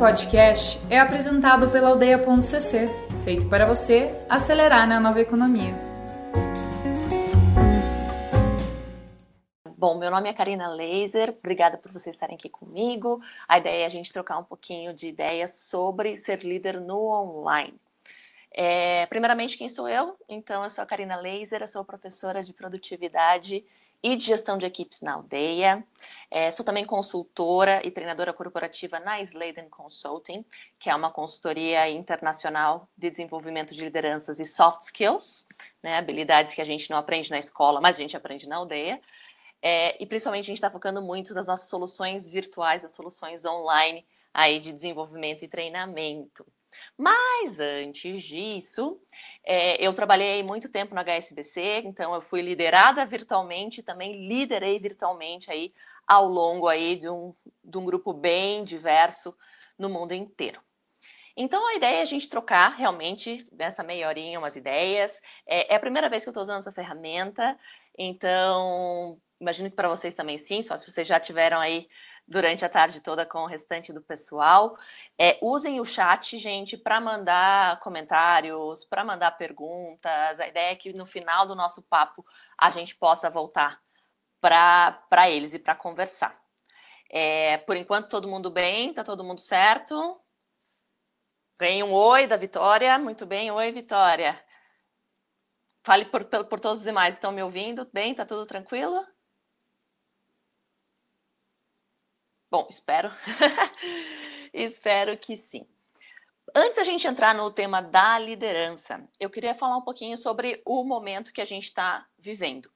podcast é apresentado pela aldeia.cc, feito para você acelerar na nova economia. Bom, meu nome é Karina Laser, obrigada por vocês estarem aqui comigo. A ideia é a gente trocar um pouquinho de ideias sobre ser líder no online. É, primeiramente, quem sou eu? Então, eu sou a Karina Laser, eu sou professora de produtividade e de gestão de equipes na aldeia. É, sou também consultora e treinadora corporativa na Sladen Consulting, que é uma consultoria internacional de desenvolvimento de lideranças e soft skills, né, habilidades que a gente não aprende na escola, mas a gente aprende na aldeia. É, e principalmente a gente está focando muito nas nossas soluções virtuais, as soluções online aí de desenvolvimento e treinamento. Mas antes disso, é, eu trabalhei muito tempo no HSBC, então eu fui liderada virtualmente, também liderei virtualmente aí ao longo aí de um, de um grupo bem diverso no mundo inteiro. Então a ideia é a gente trocar realmente nessa meia horinha umas ideias. É, é a primeira vez que eu estou usando essa ferramenta, então imagino que para vocês também sim, só se vocês já tiveram aí durante a tarde toda com o restante do pessoal. É, usem o chat, gente, para mandar comentários, para mandar perguntas. A ideia é que no final do nosso papo a gente possa voltar para eles e para conversar. É, por enquanto, todo mundo bem? Tá todo mundo certo? Ganhei um oi da Vitória. Muito bem, oi, Vitória. Fale por, por, por todos os demais, estão me ouvindo? Bem, tá tudo tranquilo? Bom, espero. espero que sim. Antes a gente entrar no tema da liderança, eu queria falar um pouquinho sobre o momento que a gente está vivendo.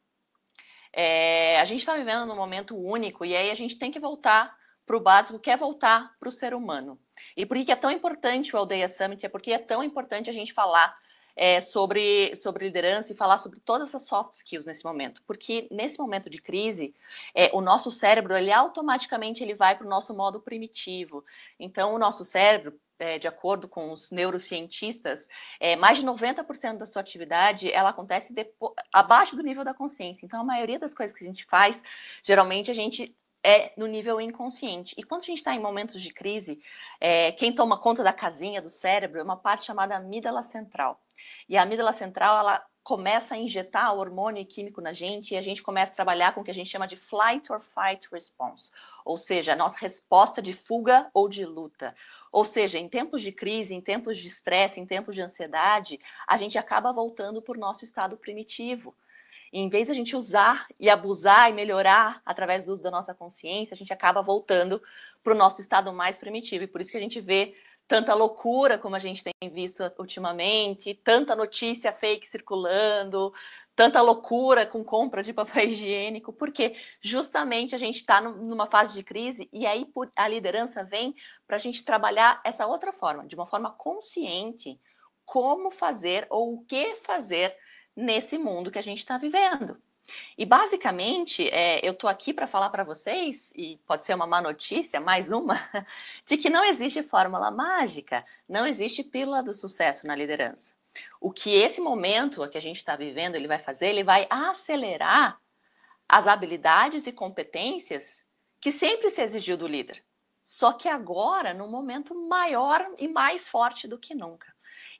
É, a gente está vivendo num momento único e aí a gente tem que voltar para o básico, que é voltar para o ser humano. E por que é tão importante o Aldeia Summit, é porque é tão importante a gente falar é, sobre, sobre liderança e falar sobre todas as soft skills nesse momento, porque nesse momento de crise, é, o nosso cérebro ele automaticamente ele vai para o nosso modo primitivo. Então, o nosso cérebro é, de acordo com os neurocientistas, é, mais de 90% da sua atividade ela acontece abaixo do nível da consciência. Então, a maioria das coisas que a gente faz, geralmente a gente é no nível inconsciente. E quando a gente está em momentos de crise, é, quem toma conta da casinha do cérebro é uma parte chamada amígdala central. E a amígdala central, ela começa a injetar hormônio químico na gente e a gente começa a trabalhar com o que a gente chama de flight or fight response, ou seja, a nossa resposta de fuga ou de luta. Ou seja, em tempos de crise, em tempos de estresse, em tempos de ansiedade, a gente acaba voltando para o nosso estado primitivo. E em vez de a gente usar e abusar e melhorar através do uso da nossa consciência, a gente acaba voltando para o nosso estado mais primitivo. E por isso que a gente vê tanta loucura como a gente tem visto ultimamente, tanta notícia fake circulando, tanta loucura com compra de papel higiênico, porque justamente a gente está numa fase de crise e aí a liderança vem para a gente trabalhar essa outra forma, de uma forma consciente, como fazer ou o que fazer nesse mundo que a gente está vivendo. E basicamente, é, eu estou aqui para falar para vocês, e pode ser uma má notícia, mais uma, de que não existe fórmula mágica, não existe pílula do sucesso na liderança. O que esse momento que a gente está vivendo ele vai fazer, ele vai acelerar as habilidades e competências que sempre se exigiu do líder. Só que agora, num momento maior e mais forte do que nunca.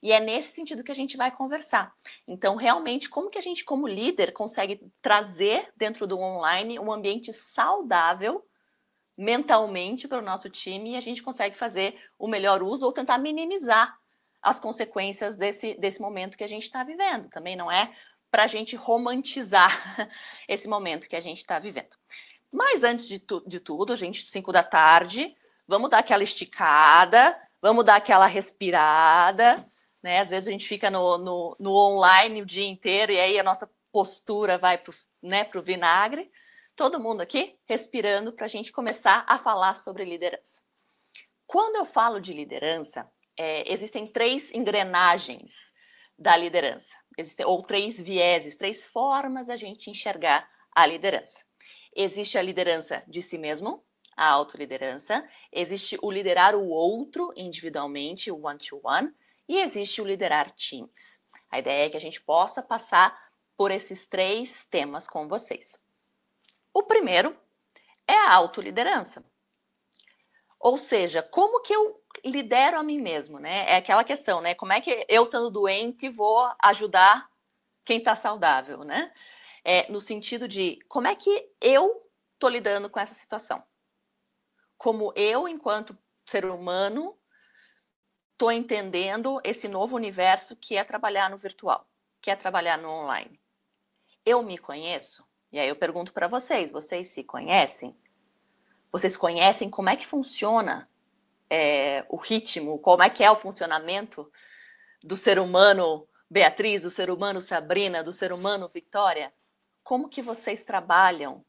E é nesse sentido que a gente vai conversar. Então, realmente, como que a gente, como líder, consegue trazer dentro do online um ambiente saudável mentalmente para o nosso time e a gente consegue fazer o melhor uso ou tentar minimizar as consequências desse, desse momento que a gente está vivendo. Também não é para a gente romantizar esse momento que a gente está vivendo. Mas antes de, tu, de tudo, gente, 5 da tarde, vamos dar aquela esticada, vamos dar aquela respirada, né? Às vezes a gente fica no, no, no online o dia inteiro e aí a nossa postura vai para né, o vinagre. Todo mundo aqui respirando para a gente começar a falar sobre liderança. Quando eu falo de liderança, é, existem três engrenagens da liderança, existem, ou três vieses, três formas da gente enxergar a liderança. Existe a liderança de si mesmo, a autoliderança, existe o liderar o outro individualmente, o one-to-one, -one, e existe o liderar times. A ideia é que a gente possa passar por esses três temas com vocês. O primeiro é a autoliderança. Ou seja, como que eu lidero a mim mesmo, né? É aquela questão, né? Como é que eu, estando doente, vou ajudar quem está saudável, né? É, no sentido de como é que eu estou lidando com essa situação? Como eu, enquanto ser humano, estou entendendo esse novo universo que é trabalhar no virtual, que é trabalhar no online. Eu me conheço? E aí eu pergunto para vocês: vocês se conhecem? Vocês conhecem como é que funciona é, o ritmo, como é que é o funcionamento do ser humano Beatriz, do ser humano Sabrina, do ser humano Victoria? Como que vocês trabalham?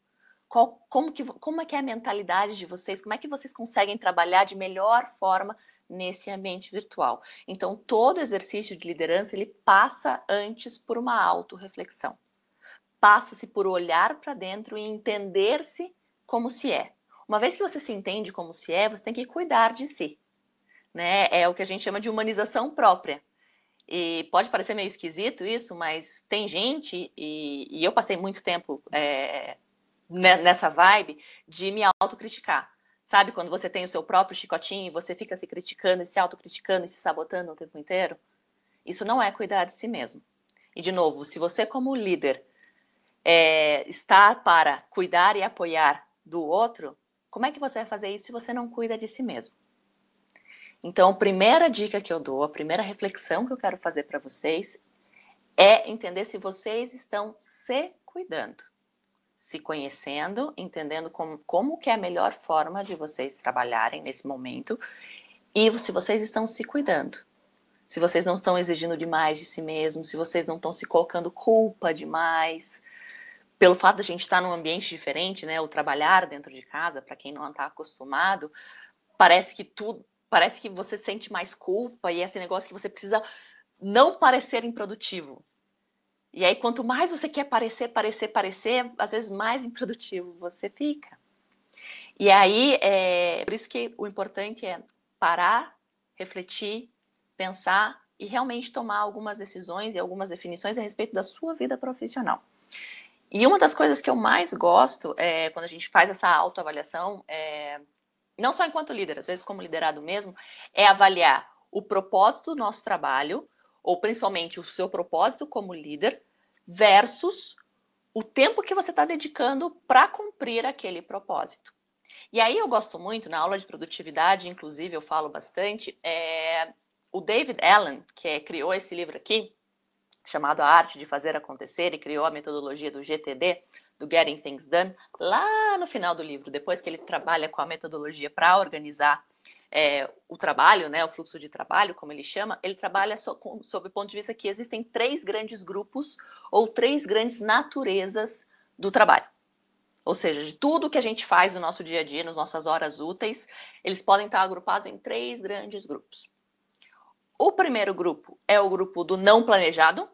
Qual, como, que, como é que é a mentalidade de vocês? Como é que vocês conseguem trabalhar de melhor forma nesse ambiente virtual? Então, todo exercício de liderança, ele passa antes por uma autorreflexão. Passa-se por olhar para dentro e entender-se como se é. Uma vez que você se entende como se é, você tem que cuidar de si. Né? É o que a gente chama de humanização própria. E pode parecer meio esquisito isso, mas tem gente, e, e eu passei muito tempo é, nessa vibe, de me autocriticar. Sabe quando você tem o seu próprio chicotinho e você fica se criticando e se autocriticando e se sabotando o tempo inteiro? Isso não é cuidar de si mesmo. E, de novo, se você, como líder, é, está para cuidar e apoiar do outro, como é que você vai fazer isso se você não cuida de si mesmo? Então, a primeira dica que eu dou, a primeira reflexão que eu quero fazer para vocês é entender se vocês estão se cuidando, se conhecendo, entendendo como, como que é a melhor forma de vocês trabalharem nesse momento e se vocês estão se cuidando. Se vocês não estão exigindo demais de si mesmos, se vocês não estão se colocando culpa demais, pelo fato de a gente estar num ambiente diferente, né, o trabalhar dentro de casa, para quem não está acostumado, parece que tudo, parece que você sente mais culpa e esse negócio que você precisa não parecer improdutivo. E aí, quanto mais você quer parecer, parecer, parecer, às vezes mais improdutivo você fica. E aí, é por isso que o importante é parar, refletir, pensar e realmente tomar algumas decisões e algumas definições a respeito da sua vida profissional. E uma das coisas que eu mais gosto é quando a gente faz essa autoavaliação, é, não só enquanto líder, às vezes como liderado mesmo, é avaliar o propósito do nosso trabalho, ou principalmente o seu propósito como líder, versus o tempo que você está dedicando para cumprir aquele propósito. E aí eu gosto muito, na aula de produtividade, inclusive eu falo bastante, é, o David Allen, que é, criou esse livro aqui, chamado A Arte de Fazer Acontecer e criou a metodologia do GTD, do Getting Things Done, lá no final do livro, depois que ele trabalha com a metodologia para organizar é, o trabalho, né, o fluxo de trabalho, como ele chama, ele trabalha so, com, sob o ponto de vista que existem três grandes grupos ou três grandes naturezas do trabalho. Ou seja, de tudo que a gente faz no nosso dia a dia, nas nossas horas úteis, eles podem estar agrupados em três grandes grupos. O primeiro grupo é o grupo do não planejado,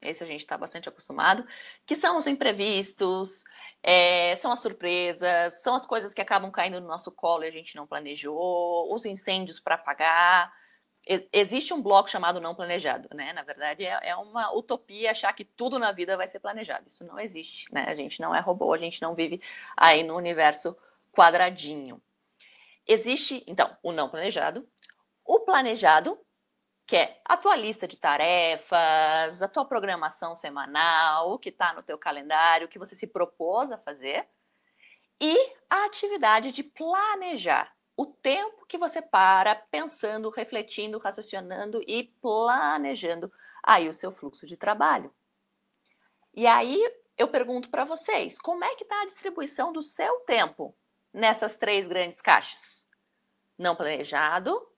esse a gente está bastante acostumado, que são os imprevistos, é, são as surpresas, são as coisas que acabam caindo no nosso colo e a gente não planejou, os incêndios para apagar. Existe um bloco chamado não planejado, né? Na verdade, é, é uma utopia achar que tudo na vida vai ser planejado. Isso não existe, né? A gente não é robô, a gente não vive aí no universo quadradinho. Existe, então, o não planejado, o planejado, que é a tua lista de tarefas, a tua programação semanal, o que está no teu calendário, o que você se propôs a fazer, e a atividade de planejar o tempo que você para pensando, refletindo, raciocinando e planejando aí o seu fluxo de trabalho. E aí eu pergunto para vocês, como é que está a distribuição do seu tempo nessas três grandes caixas? Não planejado,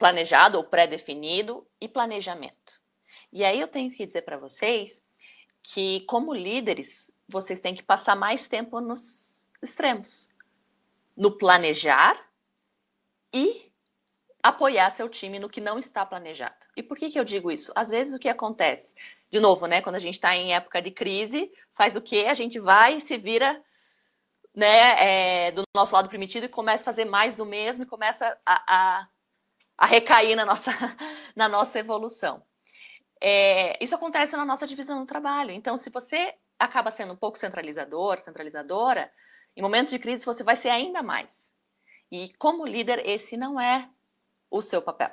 planejado ou pré-definido e planejamento. E aí eu tenho que dizer para vocês que, como líderes, vocês têm que passar mais tempo nos extremos no planejar e apoiar seu time no que não está planejado. E por que, que eu digo isso? Às vezes o que acontece, de novo, né, quando a gente está em época de crise, faz o quê? A gente vai e se vira né, é, do nosso lado primitivo e começa a fazer mais do mesmo e começa a, a a recair na nossa, na nossa evolução. É, isso acontece na nossa divisão do trabalho. Então, se você acaba sendo um pouco centralizador, centralizadora, em momentos de crise você vai ser ainda mais. E como líder, esse não é o seu papel.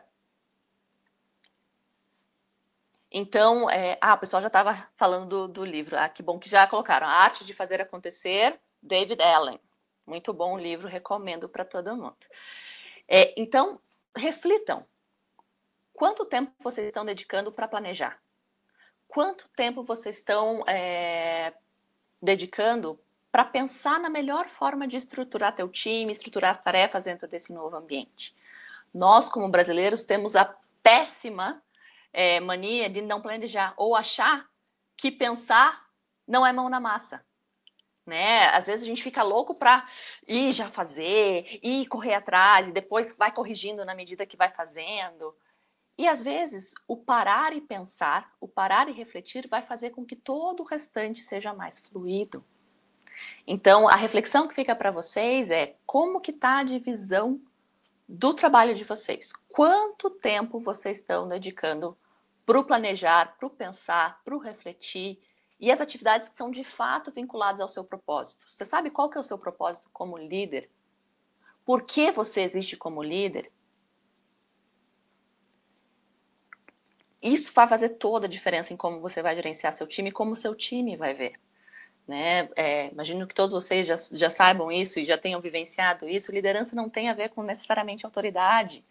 Então, é, ah, o pessoal já estava falando do, do, livro. Ah, que bom que já colocaram. A Arte de Fazer Acontecer, David Allen. Muito bom livro, recomendo para todo mundo. É, então, reflitam. Quanto tempo vocês estão dedicando para planejar? Quanto tempo vocês estão é, dedicando para pensar na melhor forma de estruturar teu time, estruturar as tarefas dentro desse novo ambiente? Nós, como brasileiros, temos a péssima é, mania de não planejar ou achar que pensar não é mão na massa. Né? Às vezes a gente fica louco para ir já fazer, ir correr atrás e depois vai corrigindo na medida que vai fazendo. E às vezes o parar e pensar, o parar e refletir vai fazer com que todo o restante seja mais fluido. Então, a reflexão que fica para vocês é como que está a divisão do trabalho de vocês. Quanto tempo vocês estão dedicando para o planejar, para o pensar, para o refletir e as atividades que são de fato vinculadas ao seu propósito. Você sabe qual que é o seu propósito como líder? Por que você existe como líder? Isso vai fazer toda a diferença em como você vai gerenciar seu time e como seu time vai ver. Né? É, imagino que todos vocês já, já saibam isso e já tenham vivenciado isso. Liderança não tem a ver com necessariamente autoridade.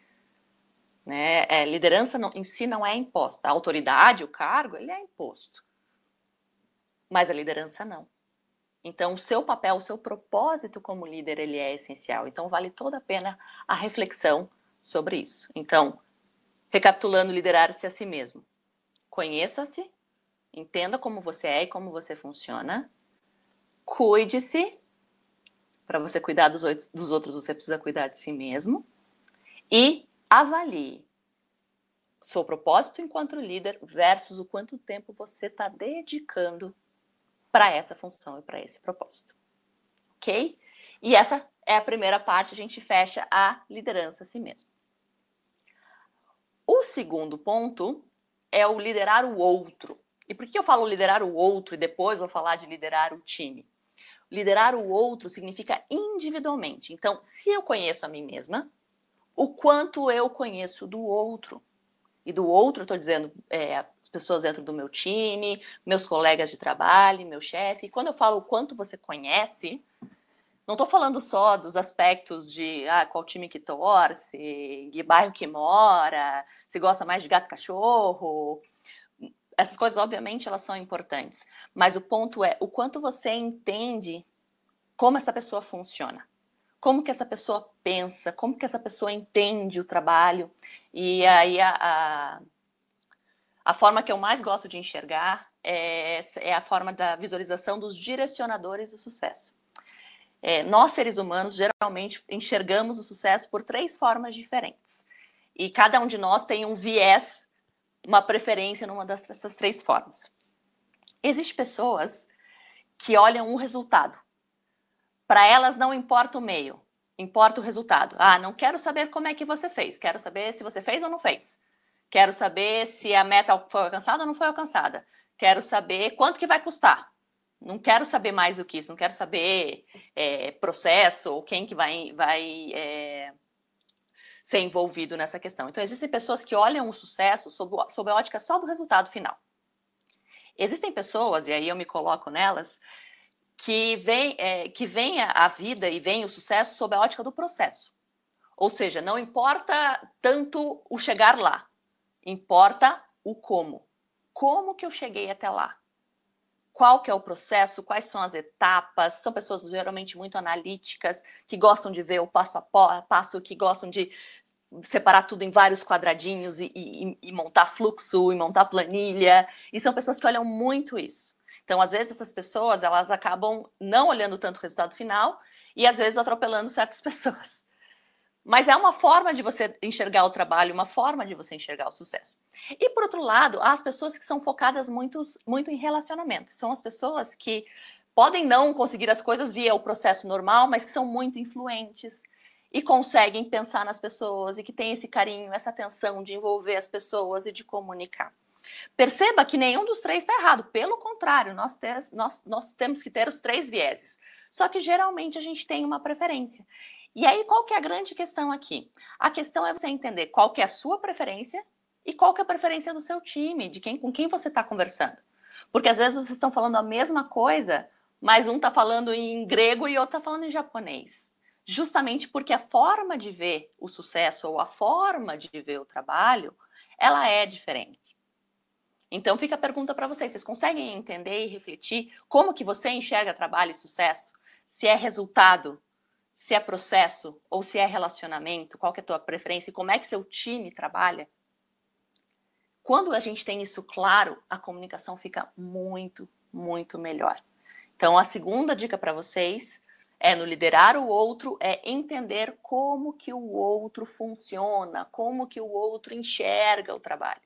Né? É, liderança não, em si não é imposta. A autoridade, o cargo, ele é imposto. Mas a liderança não. Então, o seu papel, o seu propósito como líder, ele é essencial. Então, vale toda a pena a reflexão sobre isso. Então, recapitulando, liderar-se a si mesmo. Conheça-se, entenda como você é e como você funciona, cuide-se. Para você cuidar dos, dos outros, você precisa cuidar de si mesmo. E avalie seu propósito enquanto líder versus o quanto tempo você está dedicando para essa função e para esse propósito. Ok? E essa é a primeira parte, a gente fecha a liderança a si mesmo. O segundo ponto é o liderar o outro. E por que eu falo liderar o outro e depois vou falar de liderar o time? Liderar o outro significa individualmente. Então, se eu conheço a mim mesma, o quanto eu conheço do outro. E do outro, eu estou dizendo, é, as pessoas dentro do meu time, meus colegas de trabalho, meu chefe. Quando eu falo o quanto você conhece, não estou falando só dos aspectos de ah, qual time que torce, que bairro que mora, se gosta mais de gato e cachorro. Essas coisas, obviamente, elas são importantes. Mas o ponto é o quanto você entende como essa pessoa funciona. Como que essa pessoa pensa, como que essa pessoa entende o trabalho. E aí a, a, a forma que eu mais gosto de enxergar é, é a forma da visualização dos direcionadores do sucesso. É, nós, seres humanos, geralmente enxergamos o sucesso por três formas diferentes. E cada um de nós tem um viés, uma preferência numa dessas três formas. Existem pessoas que olham um resultado. Para elas não importa o meio, importa o resultado. Ah, não quero saber como é que você fez, quero saber se você fez ou não fez. Quero saber se a meta foi alcançada ou não foi alcançada. Quero saber quanto que vai custar. Não quero saber mais do que isso, não quero saber é, processo ou quem que vai, vai é, ser envolvido nessa questão. Então, existem pessoas que olham o sucesso sob, sob a ótica só do resultado final. Existem pessoas, e aí eu me coloco nelas, que vem, é, que vem a vida e vem o sucesso sob a ótica do processo. Ou seja, não importa tanto o chegar lá, importa o como. Como que eu cheguei até lá? qual que é o processo, quais são as etapas. São pessoas geralmente muito analíticas, que gostam de ver o passo a passo, que gostam de separar tudo em vários quadradinhos e, e, e montar fluxo, e montar planilha. E são pessoas que olham muito isso. Então, às vezes, essas pessoas elas acabam não olhando tanto o resultado final e às vezes atropelando certas pessoas. Mas é uma forma de você enxergar o trabalho, uma forma de você enxergar o sucesso. E por outro lado, há as pessoas que são focadas muito, muito em relacionamento. São as pessoas que podem não conseguir as coisas via o processo normal, mas que são muito influentes e conseguem pensar nas pessoas e que têm esse carinho, essa atenção de envolver as pessoas e de comunicar. Perceba que nenhum dos três está errado. Pelo contrário, nós, nós, nós temos que ter os três vieses. Só que geralmente a gente tem uma preferência. E aí, qual que é a grande questão aqui? A questão é você entender qual que é a sua preferência e qual que é a preferência do seu time, de quem com quem você está conversando. Porque às vezes vocês estão falando a mesma coisa, mas um está falando em grego e outro está falando em japonês. Justamente porque a forma de ver o sucesso ou a forma de ver o trabalho, ela é diferente. Então fica a pergunta para vocês, vocês conseguem entender e refletir como que você enxerga trabalho e sucesso? Se é resultado se é processo ou se é relacionamento, qual que é a tua preferência e como é que seu time trabalha. Quando a gente tem isso claro, a comunicação fica muito, muito melhor. Então, a segunda dica para vocês é no liderar o outro, é entender como que o outro funciona, como que o outro enxerga o trabalho.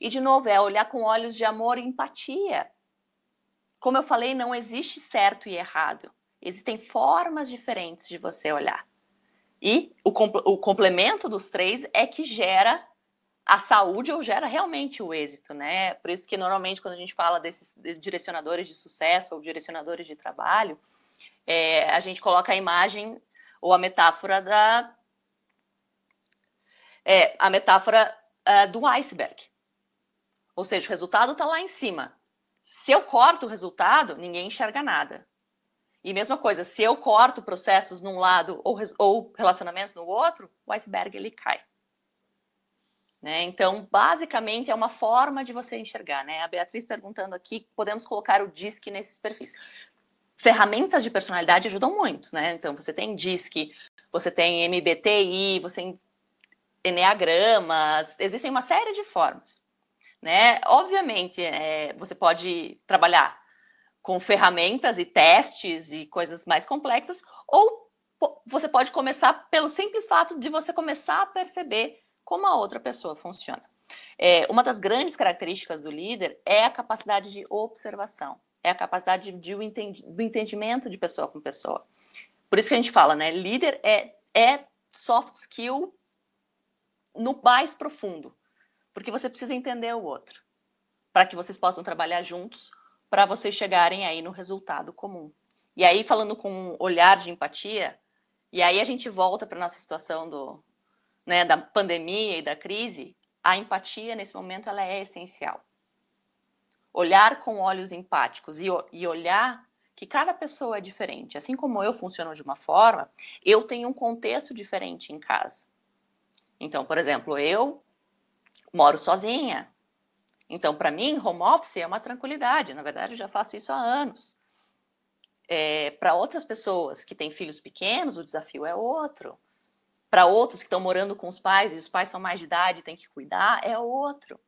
E, de novo, é olhar com olhos de amor e empatia. Como eu falei, não existe certo e errado. Existem formas diferentes de você olhar. E o, o complemento dos três é que gera a saúde ou gera realmente o êxito, né? Por isso que normalmente quando a gente fala desses direcionadores de sucesso ou direcionadores de trabalho, é, a gente coloca a imagem ou a metáfora da é, a metáfora uh, do iceberg. Ou seja, o resultado está lá em cima. Se eu corto o resultado, ninguém enxerga nada. E mesma coisa, se eu corto processos num lado ou, ou relacionamentos no outro, o iceberg ele cai. Né? Então, basicamente, é uma forma de você enxergar. Né? A Beatriz perguntando aqui, podemos colocar o DISC nesses perfis. Ferramentas de personalidade ajudam muito, né? Então, você tem DISC, você tem MBTI, você tem Enneagramas, existem uma série de formas. Né? Obviamente, é, você pode trabalhar com ferramentas e testes e coisas mais complexas, ou você pode começar pelo simples fato de você começar a perceber como a outra pessoa funciona. É, uma das grandes características do líder é a capacidade de observação, é a capacidade de, de, do entendimento de pessoa com pessoa. Por isso que a gente fala, né? Líder é, é soft skill no mais profundo, porque você precisa entender o outro, para que vocês possam trabalhar juntos para vocês chegarem aí no resultado comum. E aí, falando com um olhar de empatia, e aí a gente volta para nossa situação do, né, da pandemia e da crise, a empatia nesse momento ela é essencial. Olhar com olhos empáticos e, e olhar que cada pessoa é diferente. Assim como eu funciono de uma forma, eu tenho um contexto diferente em casa. Então, por exemplo, eu moro sozinha, então, para mim, home office é uma tranquilidade. Na verdade, eu já faço isso há anos. É, para outras pessoas que têm filhos pequenos, o desafio é outro. Para outros que estão morando com os pais e os pais são mais de idade e têm que cuidar, é outro.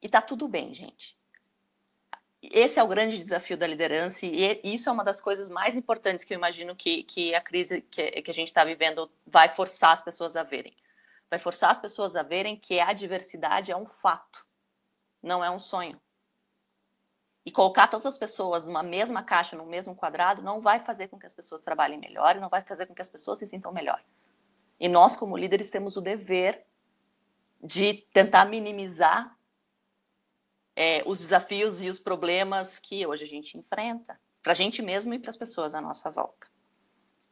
E tá tudo bem, gente. Esse é o grande desafio da liderança e isso é uma das coisas mais importantes que eu imagino que, que a crise que, que a gente está vivendo vai forçar as pessoas a verem. Vai forçar as pessoas a verem que a diversidade é um fato não é um sonho. E colocar todas as pessoas numa mesma caixa, no mesmo quadrado, não vai fazer com que as pessoas trabalhem melhor e não vai fazer com que as pessoas se sintam melhor. E nós, como líderes, temos o dever de tentar minimizar é, os desafios e os problemas que hoje a gente enfrenta, para a gente mesmo e para as pessoas à nossa volta.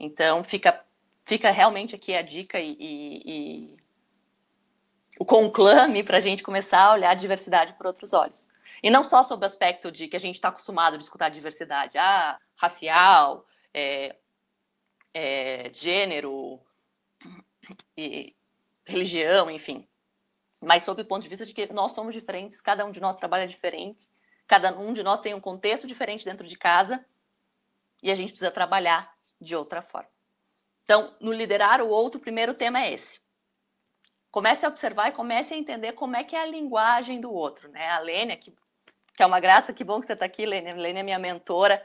Então, fica, fica realmente aqui a dica e, e, o conclame para a gente começar a olhar a diversidade por outros olhos. E não só sob o aspecto de que a gente está acostumado a escutar diversidade, ah, racial, é, é, gênero, e religião, enfim. Mas sob o ponto de vista de que nós somos diferentes, cada um de nós trabalha diferente, cada um de nós tem um contexto diferente dentro de casa e a gente precisa trabalhar de outra forma. Então, no liderar o outro, o primeiro tema é esse comece a observar e comece a entender como é que é a linguagem do outro, né? A Lênia, que, que é uma graça, que bom que você está aqui, Lênia. Lênia é minha mentora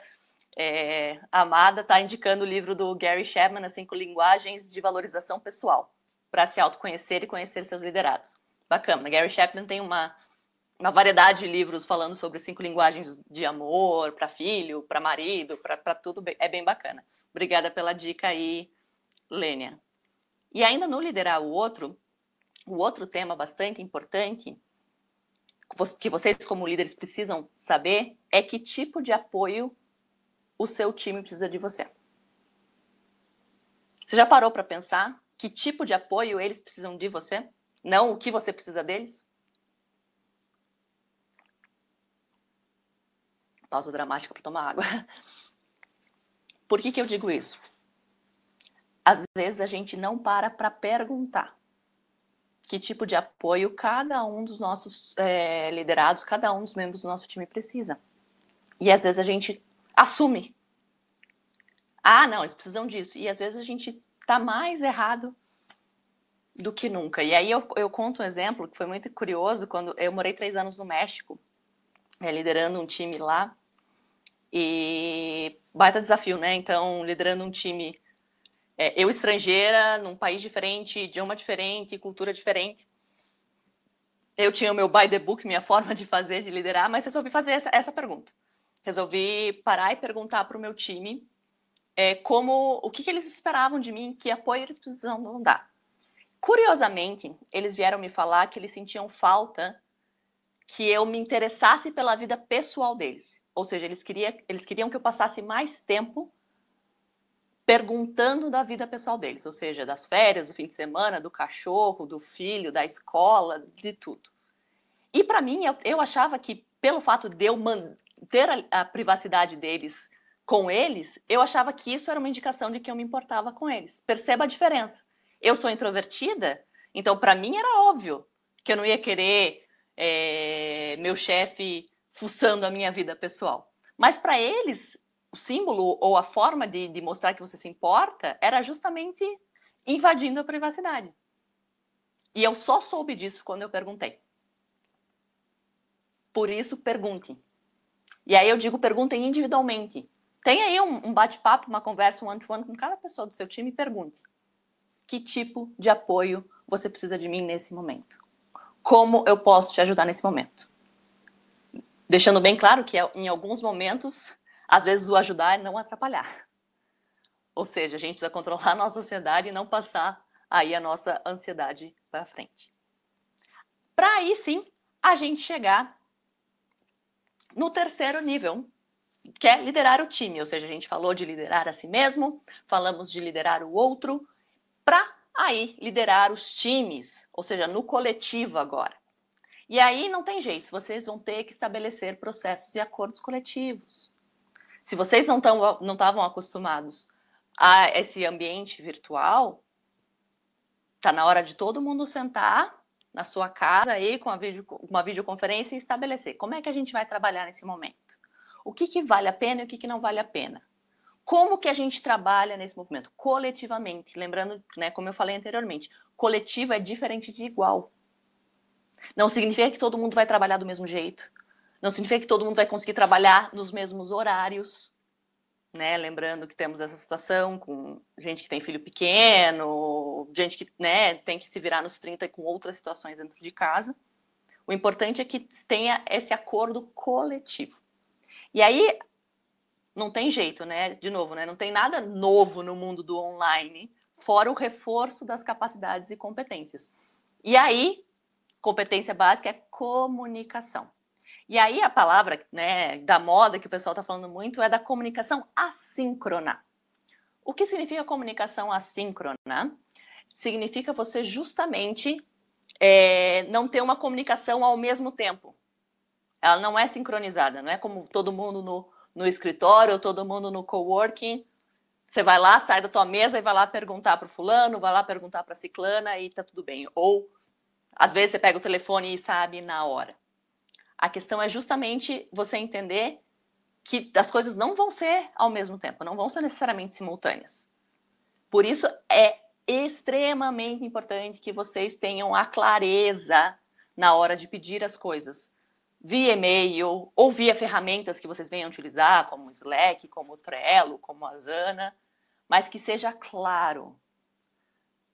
é, amada, está indicando o livro do Gary Chapman, as cinco linguagens de valorização pessoal, para se autoconhecer e conhecer seus liderados. Bacana. Gary Chapman tem uma, uma variedade de livros falando sobre cinco linguagens de amor para filho, para marido, para tudo. É bem bacana. Obrigada pela dica aí, Lênia. E ainda no liderar o outro, o outro tema bastante importante que vocês, como líderes, precisam saber é que tipo de apoio o seu time precisa de você. Você já parou para pensar que tipo de apoio eles precisam de você? Não o que você precisa deles? Pausa dramática para tomar água. Por que, que eu digo isso? Às vezes a gente não para para perguntar que tipo de apoio cada um dos nossos é, liderados, cada um dos membros do nosso time precisa. E às vezes a gente assume. Ah, não, eles precisam disso. E às vezes a gente está mais errado do que nunca. E aí eu, eu conto um exemplo que foi muito curioso quando eu morei três anos no México, é, liderando um time lá. E baita desafio, né? Então, liderando um time é, eu estrangeira, num país diferente, idioma diferente, cultura diferente. Eu tinha o meu by the book, minha forma de fazer, de liderar, mas resolvi fazer essa, essa pergunta. Resolvi parar e perguntar para o meu time é, como o que, que eles esperavam de mim, que apoio eles precisavam dar. Curiosamente, eles vieram me falar que eles sentiam falta que eu me interessasse pela vida pessoal deles. Ou seja, eles, queria, eles queriam que eu passasse mais tempo perguntando da vida pessoal deles, ou seja, das férias, do fim de semana, do cachorro, do filho, da escola, de tudo. E para mim, eu, eu, achava que pelo fato de eu manter a, a, privacidade deles com eles, eu achava que isso era uma indicação de que eu me importava com eles. Perceba a diferença. Eu sou introvertida, então para mim era óbvio que eu não ia querer é, meu chefe fuçando a minha vida pessoal. Mas para eles, o símbolo ou a forma de, de mostrar que você se importa era justamente invadindo a privacidade. E eu só soube disso quando eu perguntei. Por isso, pergunte. E aí eu digo, perguntem individualmente. Tem aí um, um bate-papo, uma conversa one-to-one -one com cada pessoa do seu time e pergunte. Que tipo de apoio você precisa de mim nesse momento? Como eu posso te ajudar nesse momento? Deixando bem claro que em alguns momentos às vezes o ajudar é não atrapalhar. Ou seja, a gente precisa controlar a nossa ansiedade e não passar aí a nossa ansiedade para frente. Para aí sim a gente chegar no terceiro nível, que é liderar o time. Ou seja, a gente falou de liderar a si mesmo, falamos de liderar o outro, para aí liderar os times, ou seja, no coletivo agora. E aí não tem jeito, vocês vão ter que estabelecer processos e acordos coletivos. Se vocês não estavam não estavam acostumados a esse ambiente virtual, tá na hora de todo mundo sentar na sua casa aí com vídeo, uma videoconferência e estabelecer como é que a gente vai trabalhar nesse momento. O que, que vale a pena e o que, que não vale a pena. Como que a gente trabalha nesse movimento? Coletivamente. Lembrando, né, como eu falei anteriormente, coletivo é diferente de igual. Não significa que todo mundo vai trabalhar do mesmo jeito. Não significa que todo mundo vai conseguir trabalhar nos mesmos horários, né? Lembrando que temos essa situação com gente que tem filho pequeno, gente que né, tem que se virar nos 30 com outras situações dentro de casa. O importante é que tenha esse acordo coletivo. E aí não tem jeito, né? De novo, né? Não tem nada novo no mundo do online, fora o reforço das capacidades e competências. E aí, competência básica é comunicação. E aí a palavra né, da moda que o pessoal está falando muito é da comunicação assíncrona. O que significa comunicação assíncrona? Significa você justamente é, não ter uma comunicação ao mesmo tempo. Ela não é sincronizada, não é como todo mundo no, no escritório todo mundo no coworking. Você vai lá, sai da tua mesa e vai lá perguntar para o fulano, vai lá perguntar para a ciclana e tá tudo bem. Ou às vezes você pega o telefone e sabe na hora. A questão é justamente você entender que as coisas não vão ser ao mesmo tempo, não vão ser necessariamente simultâneas. Por isso é extremamente importante que vocês tenham a clareza na hora de pedir as coisas via e-mail ou via ferramentas que vocês venham utilizar, como o Slack, como o Trello, como a Zana, mas que seja claro,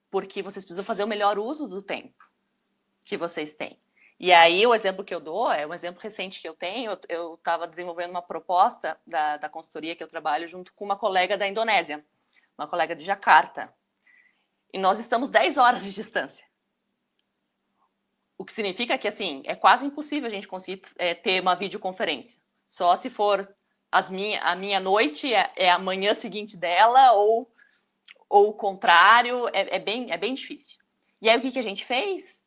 porque vocês precisam fazer o melhor uso do tempo que vocês têm. E aí, o exemplo que eu dou é um exemplo recente que eu tenho. Eu estava desenvolvendo uma proposta da, da consultoria que eu trabalho junto com uma colega da Indonésia, uma colega de Jakarta. E nós estamos 10 horas de distância. O que significa que, assim, é quase impossível a gente conseguir é, ter uma videoconferência. Só se for as minha, a minha noite é, é a manhã seguinte dela ou, ou o contrário, é, é, bem, é bem difícil. E aí o que, que a gente fez?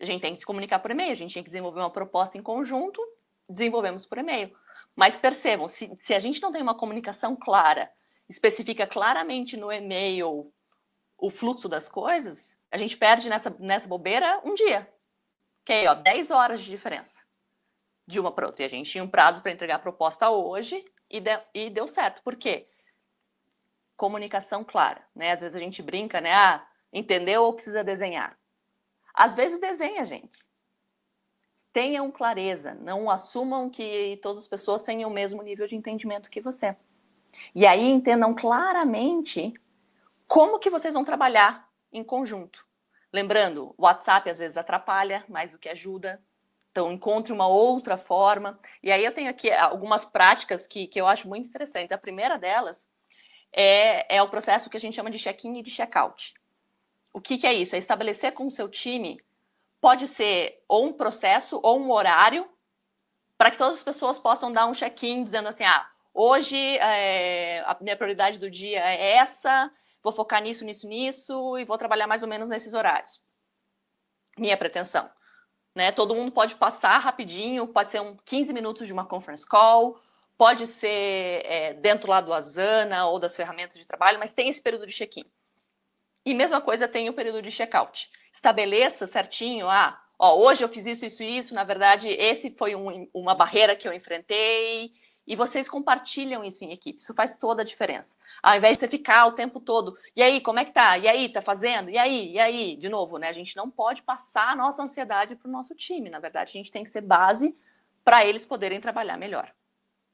A gente tem que se comunicar por e-mail, a gente tem que desenvolver uma proposta em conjunto, desenvolvemos por e-mail. Mas percebam, se, se a gente não tem uma comunicação clara, especifica claramente no e-mail o fluxo das coisas, a gente perde nessa, nessa bobeira um dia. Que aí, ó, 10 horas de diferença de uma para outra. E a gente tinha um prazo para entregar a proposta hoje e, de, e deu certo. Por quê? Comunicação clara, né? Às vezes a gente brinca, né? Ah, entendeu ou precisa desenhar? Às vezes desenha, gente. Tenham clareza, não assumam que todas as pessoas tenham o mesmo nível de entendimento que você. E aí entendam claramente como que vocês vão trabalhar em conjunto. Lembrando, o WhatsApp às vezes atrapalha mais do que ajuda. Então, encontre uma outra forma. E aí eu tenho aqui algumas práticas que, que eu acho muito interessantes. A primeira delas é, é o processo que a gente chama de check-in e de check-out. O que, que é isso? É estabelecer com o seu time, pode ser ou um processo ou um horário, para que todas as pessoas possam dar um check-in dizendo assim: ah, hoje é, a minha prioridade do dia é essa, vou focar nisso, nisso, nisso, e vou trabalhar mais ou menos nesses horários. Minha pretensão. Né? Todo mundo pode passar rapidinho, pode ser um 15 minutos de uma conference call, pode ser é, dentro lá do Asana ou das ferramentas de trabalho, mas tem esse período de check-in. E mesma coisa tem o período de check-out. Estabeleça certinho, ah, ó, hoje eu fiz isso, isso, isso, na verdade, esse foi um, uma barreira que eu enfrentei, e vocês compartilham isso em equipe. Isso faz toda a diferença. Ao invés de você ficar o tempo todo, e aí, como é que tá? E aí, tá fazendo? E aí? E aí? De novo, né? A gente não pode passar a nossa ansiedade para o nosso time. Na verdade, a gente tem que ser base para eles poderem trabalhar melhor.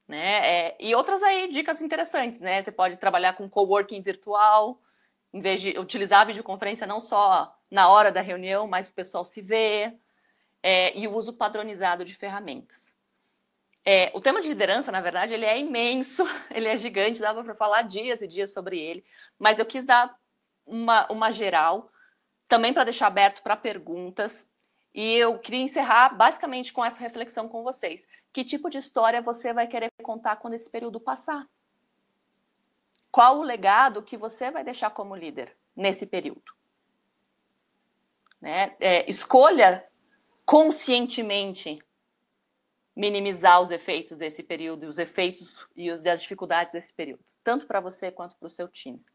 Né? É, e outras aí, dicas interessantes, né? Você pode trabalhar com coworking virtual, em vez de utilizar a videoconferência não só na hora da reunião, mas o pessoal se ver, é, e o uso padronizado de ferramentas. É, o tema de liderança, na verdade, ele é imenso, ele é gigante, dava para falar dias e dias sobre ele, mas eu quis dar uma, uma geral, também para deixar aberto para perguntas, e eu queria encerrar basicamente com essa reflexão com vocês. Que tipo de história você vai querer contar quando esse período passar? Qual o legado que você vai deixar como líder nesse período? Né? É, escolha conscientemente minimizar os efeitos desse período, os efeitos e as dificuldades desse período, tanto para você quanto para o seu time.